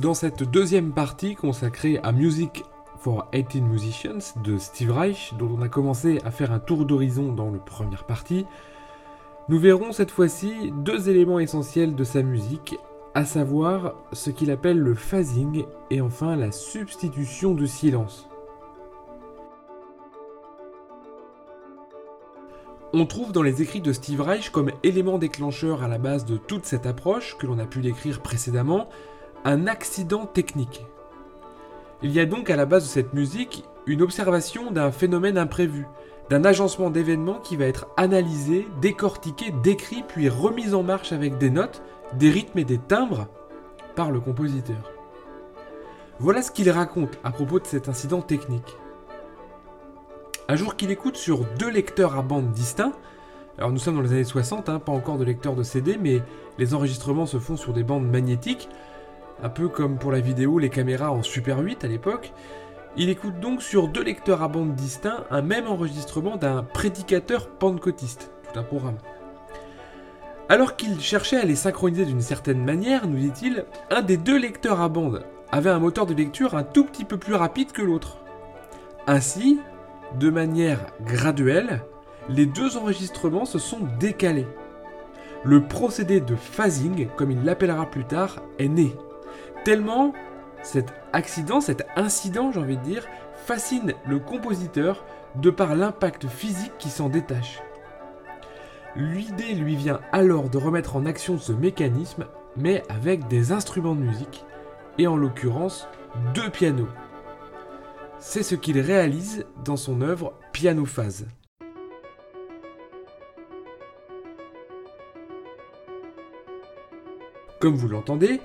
Dans cette deuxième partie consacrée à Music for 18 Musicians de Steve Reich, dont on a commencé à faire un tour d'horizon dans la première partie, nous verrons cette fois-ci deux éléments essentiels de sa musique, à savoir ce qu'il appelle le phasing et enfin la substitution de silence. On trouve dans les écrits de Steve Reich comme élément déclencheur à la base de toute cette approche que l'on a pu décrire précédemment, un accident technique. Il y a donc à la base de cette musique une observation d'un phénomène imprévu, d'un agencement d'événements qui va être analysé, décortiqué, décrit puis remis en marche avec des notes, des rythmes et des timbres par le compositeur. Voilà ce qu'il raconte à propos de cet incident technique. Un jour qu'il écoute sur deux lecteurs à bande distincts, alors nous sommes dans les années 60, hein, pas encore de lecteurs de CD, mais les enregistrements se font sur des bandes magnétiques, un peu comme pour la vidéo les caméras en Super 8 à l'époque. Il écoute donc sur deux lecteurs à bande distincts un même enregistrement d'un prédicateur pentecôtiste, tout un programme. Alors qu'il cherchait à les synchroniser d'une certaine manière, nous dit-il, un des deux lecteurs à bande avait un moteur de lecture un tout petit peu plus rapide que l'autre. Ainsi, de manière graduelle, les deux enregistrements se sont décalés. Le procédé de phasing, comme il l'appellera plus tard, est né. Tellement cet accident, cet incident, j'ai envie de dire, fascine le compositeur de par l'impact physique qui s'en détache. L'idée lui vient alors de remettre en action ce mécanisme, mais avec des instruments de musique, et en l'occurrence deux pianos. C'est ce qu'il réalise dans son œuvre Piano Phase. Comme vous l'entendez,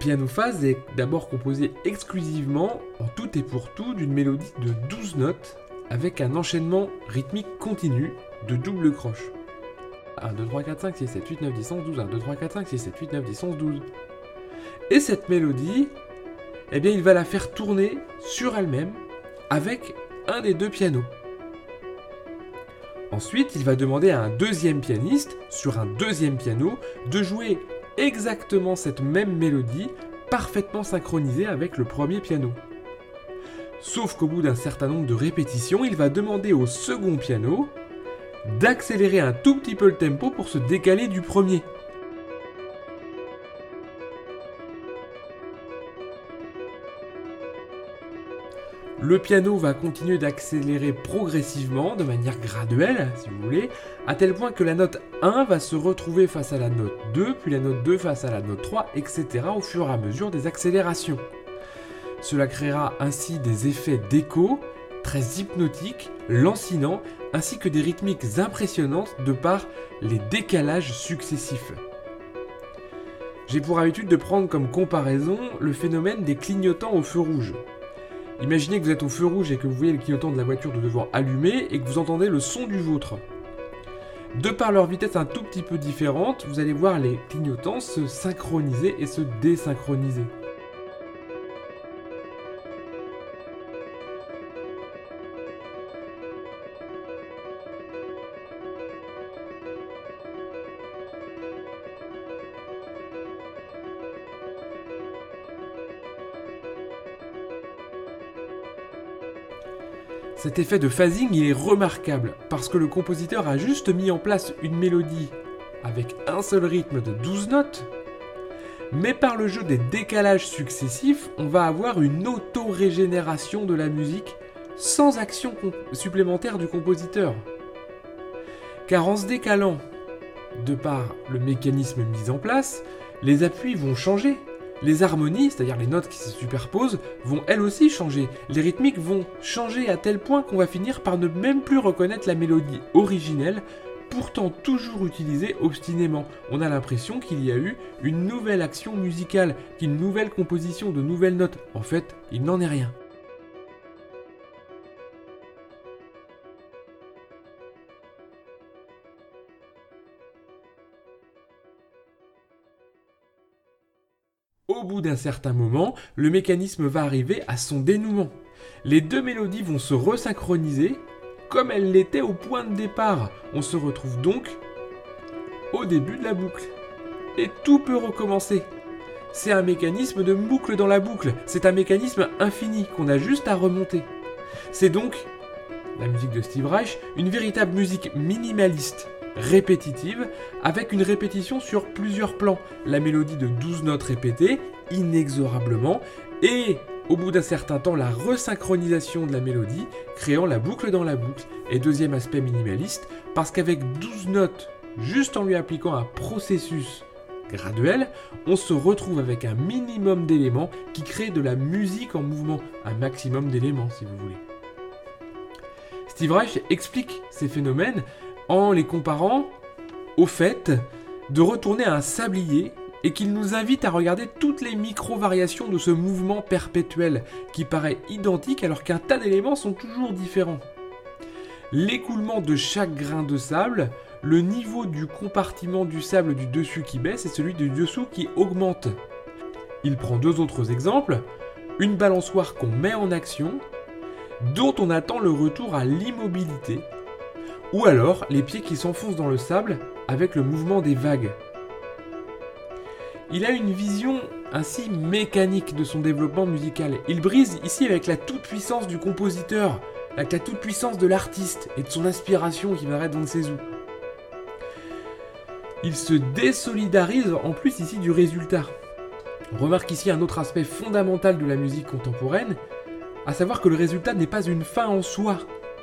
Piano Phase est d'abord composé exclusivement, en tout et pour tout, d'une mélodie de 12 notes avec un enchaînement rythmique continu de double croche. 1, 2, 3, 4, 5, 6, 7, 8, 9, 10, 11, 12, 1, 2, 3, 4, 5, 6, 7, 8, 9, 10, 11, 12. Et cette mélodie, eh bien, il va la faire tourner sur elle-même avec un des deux pianos. Ensuite, il va demander à un deuxième pianiste, sur un deuxième piano, de jouer exactement cette même mélodie, parfaitement synchronisée avec le premier piano. Sauf qu'au bout d'un certain nombre de répétitions, il va demander au second piano d'accélérer un tout petit peu le tempo pour se décaler du premier. Le piano va continuer d'accélérer progressivement, de manière graduelle, si vous voulez, à tel point que la note 1 va se retrouver face à la note 2, puis la note 2 face à la note 3, etc. au fur et à mesure des accélérations. Cela créera ainsi des effets d'écho très hypnotiques, lancinants, ainsi que des rythmiques impressionnantes de par les décalages successifs. J'ai pour habitude de prendre comme comparaison le phénomène des clignotants au feu rouge. Imaginez que vous êtes au feu rouge et que vous voyez le clignotant de la voiture de devant allumé et que vous entendez le son du vôtre. De par leur vitesse un tout petit peu différente, vous allez voir les clignotants se synchroniser et se désynchroniser. Cet effet de phasing, il est remarquable parce que le compositeur a juste mis en place une mélodie avec un seul rythme de 12 notes, mais par le jeu des décalages successifs, on va avoir une auto-régénération de la musique sans action supplémentaire du compositeur. Car en se décalant, de par le mécanisme mis en place, les appuis vont changer, les harmonies, c'est-à-dire les notes qui se superposent, vont elles aussi changer. Les rythmiques vont changer à tel point qu'on va finir par ne même plus reconnaître la mélodie originelle, pourtant toujours utilisée obstinément. On a l'impression qu'il y a eu une nouvelle action musicale, qu'une nouvelle composition de nouvelles notes. En fait, il n'en est rien. Au bout d'un certain moment, le mécanisme va arriver à son dénouement. Les deux mélodies vont se resynchroniser comme elles l'étaient au point de départ. On se retrouve donc au début de la boucle. Et tout peut recommencer. c'est un mécanisme de boucle dans la boucle, c'est un mécanisme infini qu'on a juste à remonter. C'est donc, la musique de Steve Reich, une véritable musique minimaliste, répétitive, avec une répétition sur plusieurs plans. La mélodie de 12 notes répétées, inexorablement, et au bout d'un certain temps, la resynchronisation de la mélodie, créant la boucle dans la boucle. Et deuxième aspect minimaliste, parce qu'avec 12 notes, juste en lui appliquant un processus graduel, on se retrouve avec un minimum d'éléments qui crée de la musique en mouvement, un maximum d'éléments si vous voulez. Steve Reich explique ces phénomènes en les comparant au fait de retourner à un sablier et qu'il nous invite à regarder toutes les micro-variations de ce mouvement perpétuel qui paraît identique alors qu'un tas d'éléments sont toujours différents. L'écoulement de chaque grain de sable, le niveau du compartiment du sable du dessus qui baisse et celui du dessous qui augmente. Il prend deux autres exemples, une balançoire qu'on met en action, dont on attend le retour à l'immobilité, ou alors les pieds qui s'enfoncent dans le sable avec le mouvement des vagues. Il a une vision ainsi mécanique de son développement musical. Il brise ici avec la toute-puissance du compositeur, avec la toute-puissance de l'artiste et de son inspiration qui va dans ses os. Il se désolidarise en plus ici du résultat. On remarque ici un autre aspect fondamental de la musique contemporaine, à savoir que le résultat n'est pas une fin en soi,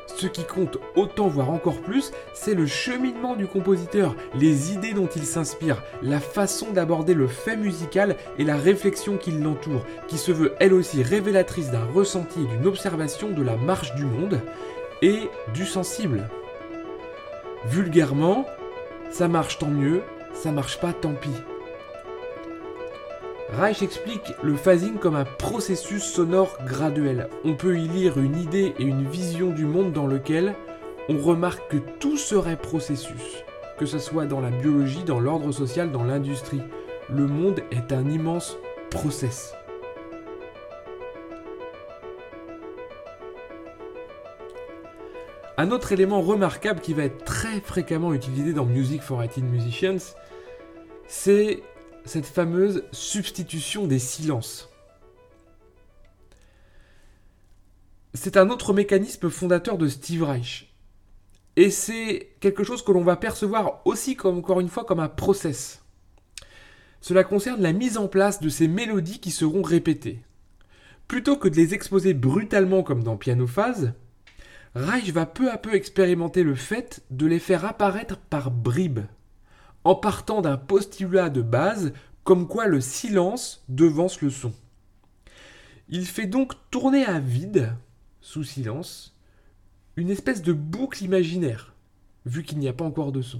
ce qui compte autant, voire encore plus, c'est le cheminement du compositeur, les idées dont il s'inspire, la façon d'aborder le fait musical et la réflexion qui l'entoure, qui se veut elle aussi révélatrice d'un ressenti et d'une observation de la marche du monde et du sensible. Vulgairement, ça marche tant mieux, ça marche pas tant pis. Reich explique le phasing comme un processus sonore graduel. On peut y lire une idée et une vision du monde dans lequel on remarque que tout serait processus, que ce soit dans la biologie, dans l'ordre social, dans l'industrie. Le monde est un immense process. Un autre élément remarquable qui va être très fréquemment utilisé dans Music for 18 Musicians, c'est cette fameuse substitution des silences. C'est un autre mécanisme fondateur de Steve Reich. Et c'est quelque chose que l'on va percevoir aussi encore une fois comme un process. Cela concerne la mise en place de ces mélodies qui seront répétées. Plutôt que de les exposer brutalement comme dans Piano Phase, Reich va peu à peu expérimenter le fait de les faire apparaître par bribes en partant d'un postulat de base comme quoi le silence devance le son. Il fait donc tourner à vide, sous silence, une espèce de boucle imaginaire, vu qu'il n'y a pas encore de son.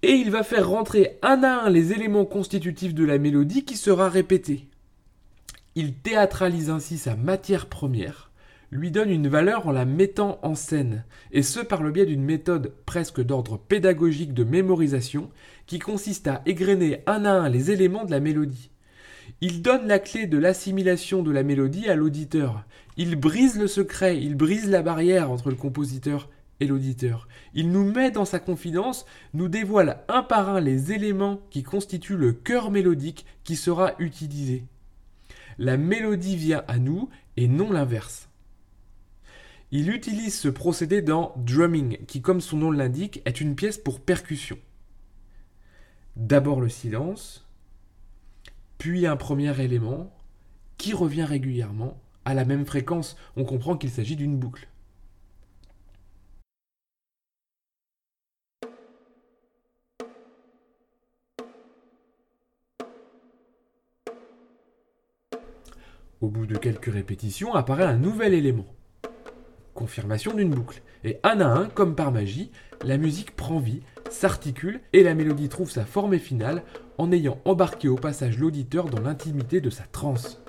Et il va faire rentrer un à un les éléments constitutifs de la mélodie qui sera répétée. Il théâtralise ainsi sa matière première, lui donne une valeur en la mettant en scène, et ce par le biais d'une méthode presque d'ordre pédagogique de mémorisation qui consiste à égrener un à un les éléments de la mélodie. Il donne la clé de l'assimilation de la mélodie à l'auditeur. Il brise le secret, il brise la barrière entre le compositeur et l'auditeur. Il nous met dans sa confidence, nous dévoile un par un les éléments qui constituent le cœur mélodique qui sera utilisé. La mélodie vient à nous et non l'inverse. Il utilise ce procédé dans drumming, qui comme son nom l'indique est une pièce pour percussion. D'abord le silence, puis un premier élément qui revient régulièrement à la même fréquence. On comprend qu'il s'agit d'une boucle. Au bout de quelques répétitions apparaît un nouvel élément confirmation d'une boucle. Et un à un, comme par magie, la musique prend vie, s'articule et la mélodie trouve sa forme finale en ayant embarqué au passage l'auditeur dans l'intimité de sa transe.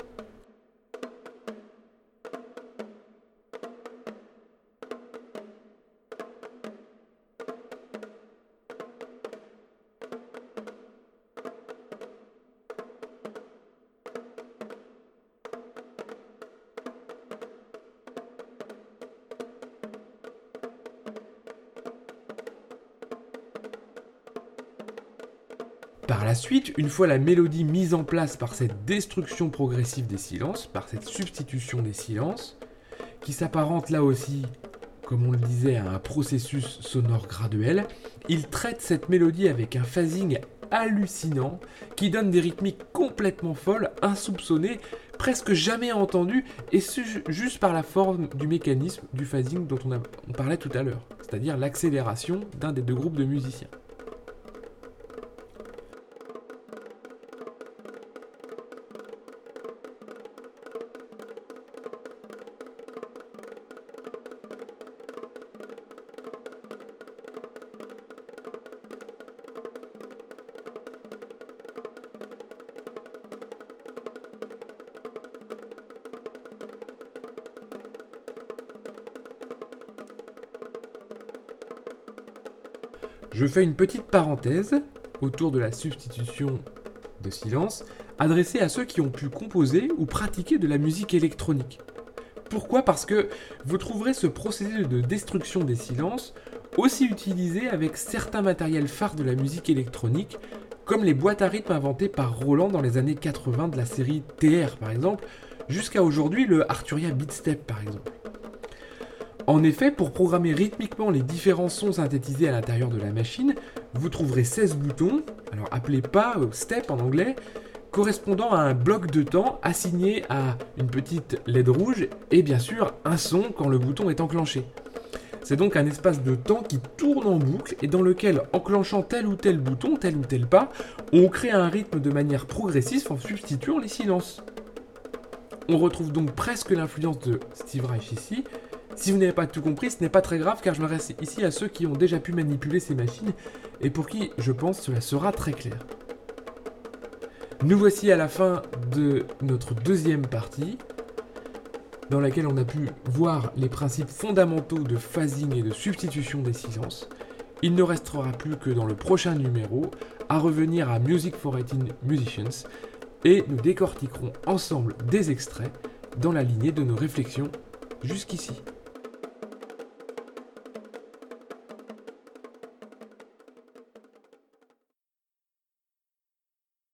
Par la suite, une fois la mélodie mise en place par cette destruction progressive des silences, par cette substitution des silences, qui s'apparente là aussi, comme on le disait, à un processus sonore graduel, il traite cette mélodie avec un phasing hallucinant qui donne des rythmiques complètement folles, insoupçonnées, presque jamais entendues, et juste par la forme du mécanisme du phasing dont on, on parlait tout à l'heure, c'est-à-dire l'accélération d'un des deux groupes de musiciens. Je fais une petite parenthèse autour de la substitution de silence, adressée à ceux qui ont pu composer ou pratiquer de la musique électronique. Pourquoi? Parce que vous trouverez ce procédé de destruction des silences aussi utilisé avec certains matériels phares de la musique électronique, comme les boîtes à rythme inventées par Roland dans les années 80 de la série TR par exemple, jusqu'à aujourd'hui le Arturia Beatstep par exemple. En effet, pour programmer rythmiquement les différents sons synthétisés à l'intérieur de la machine, vous trouverez 16 boutons, alors appelés pas step en anglais, correspondant à un bloc de temps assigné à une petite LED rouge et bien sûr un son quand le bouton est enclenché. C'est donc un espace de temps qui tourne en boucle et dans lequel, enclenchant tel ou tel bouton, tel ou tel pas, on crée un rythme de manière progressive en substituant les silences. On retrouve donc presque l'influence de Steve Reich ici, si vous n'avez pas tout compris, ce n'est pas très grave car je me reste ici à ceux qui ont déjà pu manipuler ces machines et pour qui, je pense, cela sera très clair. Nous voici à la fin de notre deuxième partie, dans laquelle on a pu voir les principes fondamentaux de phasing et de substitution des silences. Il ne restera plus que dans le prochain numéro à revenir à Music for 18 Musicians et nous décortiquerons ensemble des extraits dans la lignée de nos réflexions jusqu'ici.